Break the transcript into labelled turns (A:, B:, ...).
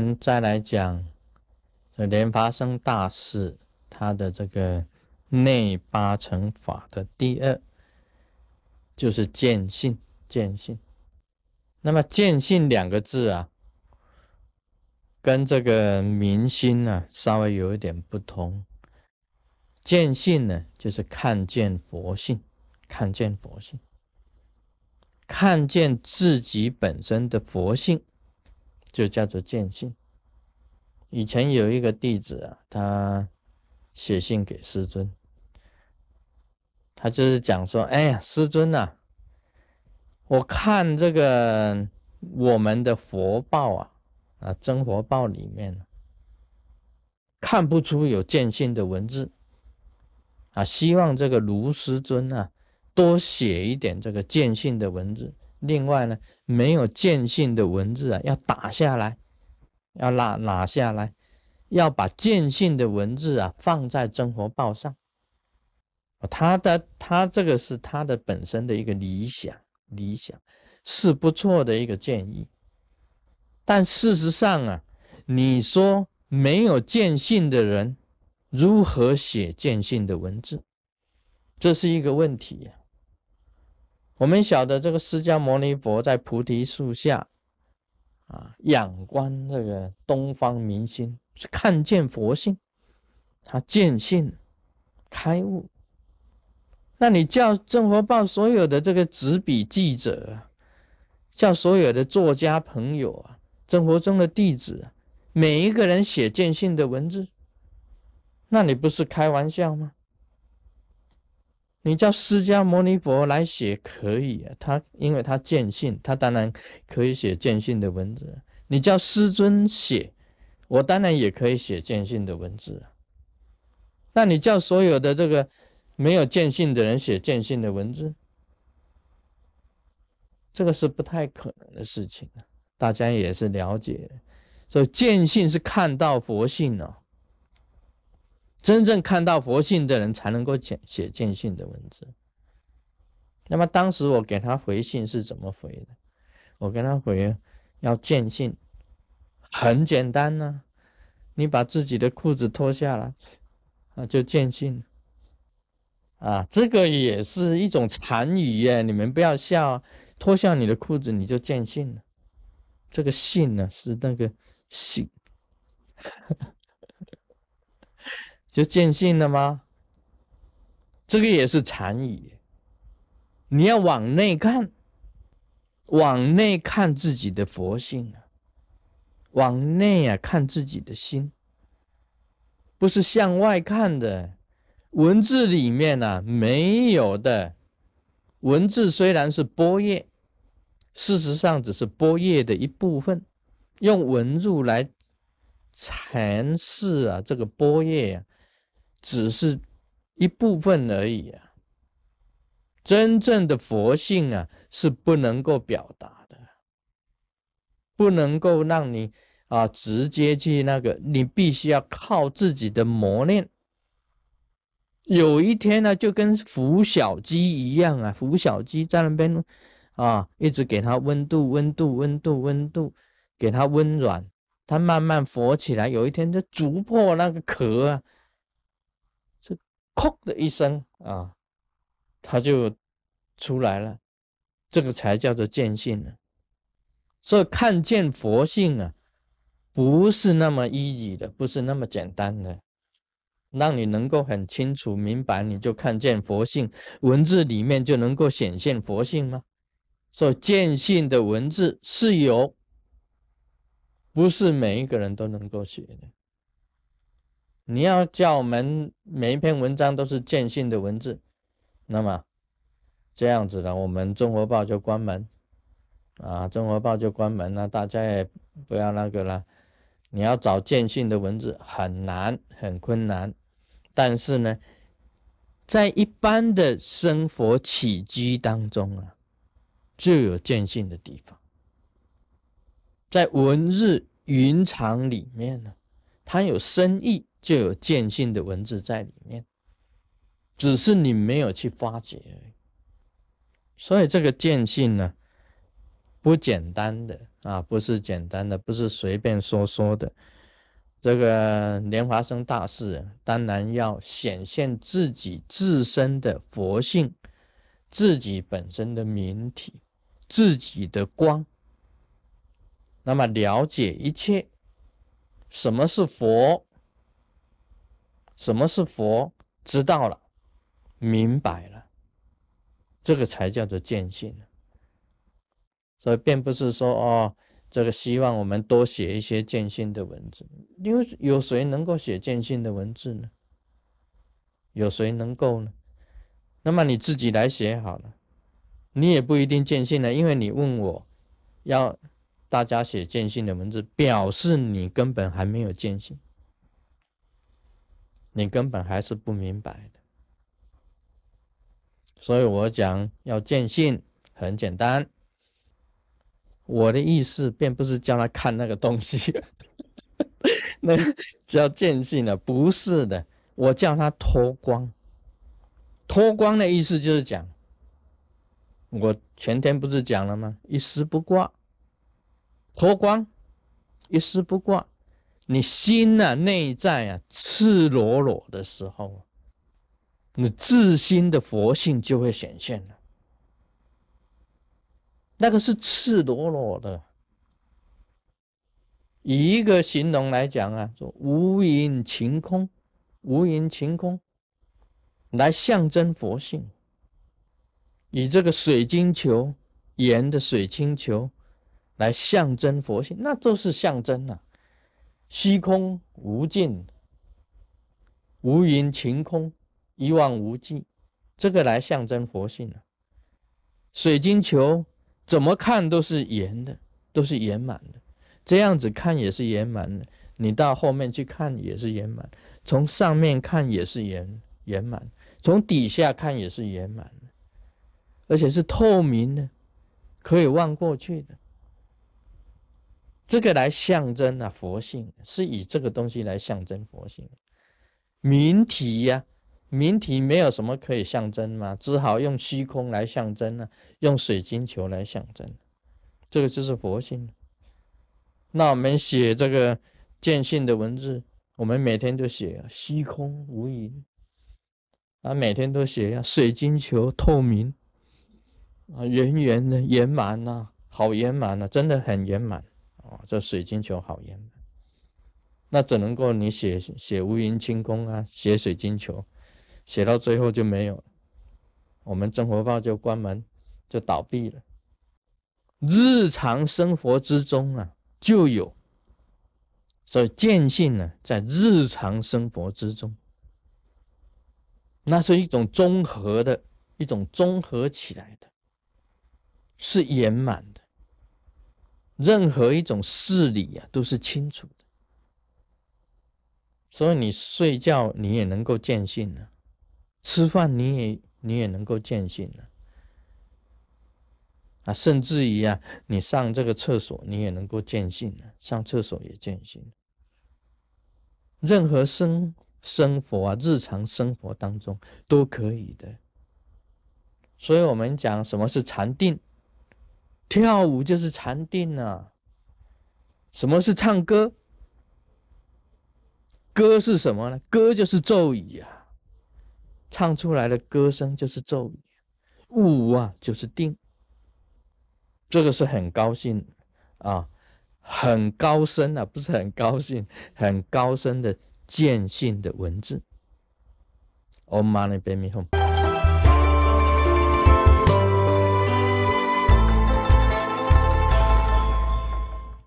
A: 们再来讲莲发生大师他的这个内八成法的第二，就是见性，见性。那么见性两个字啊，跟这个明心呢稍微有一点不同。见性呢，就是看见佛性，看见佛性，看见自己本身的佛性。就叫做见性。以前有一个弟子啊，他写信给师尊，他就是讲说：“哎呀，师尊呐，我看这个我们的佛报啊，啊真佛报里面看不出有见性的文字啊，希望这个卢师尊啊多写一点这个见性的文字。”另外呢，没有见性的文字啊，要打下来，要拿拿下来，要把见性的文字啊放在真活报上。他的他这个是他的本身的一个理想，理想是不错的一个建议。但事实上啊，你说没有见性的人如何写见性的文字，这是一个问题呀。我们晓得这个释迦牟尼佛在菩提树下，啊，仰观这个东方明星，是看见佛性，他见性开悟。那你叫《正佛报》所有的这个执笔记者，叫所有的作家朋友啊，正佛中的弟子，每一个人写见性的文字，那你不是开玩笑吗？你叫释迦牟尼佛来写可以啊，他因为他见性，他当然可以写见性的文字。你叫师尊写，我当然也可以写见性的文字。那你叫所有的这个没有见性的人写见性的文字，这个是不太可能的事情。大家也是了解，所以见性是看到佛性哦。真正看到佛性的人，才能够写写见性的文字。那么当时我给他回信是怎么回的？我跟他回要见性，很简单呢，你把自己的裤子脱下来，啊，就见性。啊，这个也是一种禅语耶，你们不要笑。脱下你的裤子，你就见性了。这个性呢，是那个性。就见性了吗？这个也是禅语。你要往内看，往内看自己的佛性啊，往内啊看自己的心，不是向外看的。文字里面呢没有的，文字虽然是波叶，事实上只是波叶的一部分。用文字来阐释啊，这个波叶啊。只是一部分而已啊！真正的佛性啊，是不能够表达的，不能够让你啊直接去那个，你必须要靠自己的磨练。有一天呢，就跟孵小鸡一样啊，孵小鸡在那边啊，一直给它温度、温度、温度、温度，给它温软，它慢慢活起来。有一天就逐破那个壳啊。“哭”的一声啊，他就出来了，这个才叫做见性呢。所以看见佛性啊，不是那么 easy 的，不是那么简单的。让你能够很清楚明白，你就看见佛性，文字里面就能够显现佛性吗？所以见性的文字是有，不是每一个人都能够写的。你要叫我们每一篇文章都是见性的文字，那么这样子呢，我们中国报就关门啊，中国报就关门了，大家也不要那个了。你要找见性的文字很难，很困难。但是呢，在一般的生活起居当中啊，就有见性的地方，在文日云长里面呢，它有深意。就有见性的文字在里面，只是你没有去发掘而已。所以这个见性呢，不简单的啊，不是简单的，不是随便说说的。这个莲华生大士当然要显现自己自身的佛性，自己本身的明体，自己的光。那么了解一切，什么是佛？什么是佛？知道了，明白了，这个才叫做见性。所以，并不是说哦。这个希望我们多写一些见性的文字，因为有谁能够写见性的文字呢？有谁能够呢？那么你自己来写好了，你也不一定见性了，因为你问我要大家写见性的文字，表示你根本还没有见性，你根本还是不明白的。所以我讲要见性很简单。我的意思并不是叫他看那个东西，那叫见性了，不是的。我叫他脱光，脱光的意思就是讲，我前天不是讲了吗？一丝不挂，脱光，一丝不挂，你心呐内在啊赤裸裸的时候，你自心的佛性就会显现了。那个是赤裸裸的，以一个形容来讲啊，说无影晴空，无影晴空，来象征佛性。以这个水晶球，圆的水晶球，来象征佛性，那都是象征啊。虚空无尽，无云晴空，一望无际，这个来象征佛性啊。水晶球。怎么看都是圆的，都是圆满的。这样子看也是圆满的，你到后面去看也是圆满。从上面看也是圆圆满，从底下看也是圆满的，而且是透明的，可以望过去的。这个来象征啊佛性，是以这个东西来象征佛性，明体呀。明体没有什么可以象征嘛，只好用虚空来象征呢，用水晶球来象征，这个就是佛性。那我们写这个见性的文字，我们每天都写虚空无垠，啊，每天都写呀，水晶球透明，啊，圆圆的圆满呐，好圆满呐，真的很圆满啊，这水晶球好圆满。那只能够你写写无云清空啊，写水晶球。写到最后就没有，我们真活报就关门，就倒闭了。日常生活之中啊，就有，所以见性呢，在日常生活之中，那是一种综合的，一种综合起来的，是圆满的。任何一种事理啊，都是清楚的。所以你睡觉，你也能够见性呢。吃饭你也你也能够见性呢啊，甚至于啊，你上这个厕所你也能够见性了，上厕所也见性。任何生生活啊，日常生活当中都可以的。所以我们讲什么是禅定，跳舞就是禅定啊。什么是唱歌？歌是什么呢？歌就是咒语啊。唱出来的歌声就是咒语，悟啊就是定，这个是很高兴啊，很高深啊，不是很高兴，很高深的见性的文字。Om Mani Padme Hum。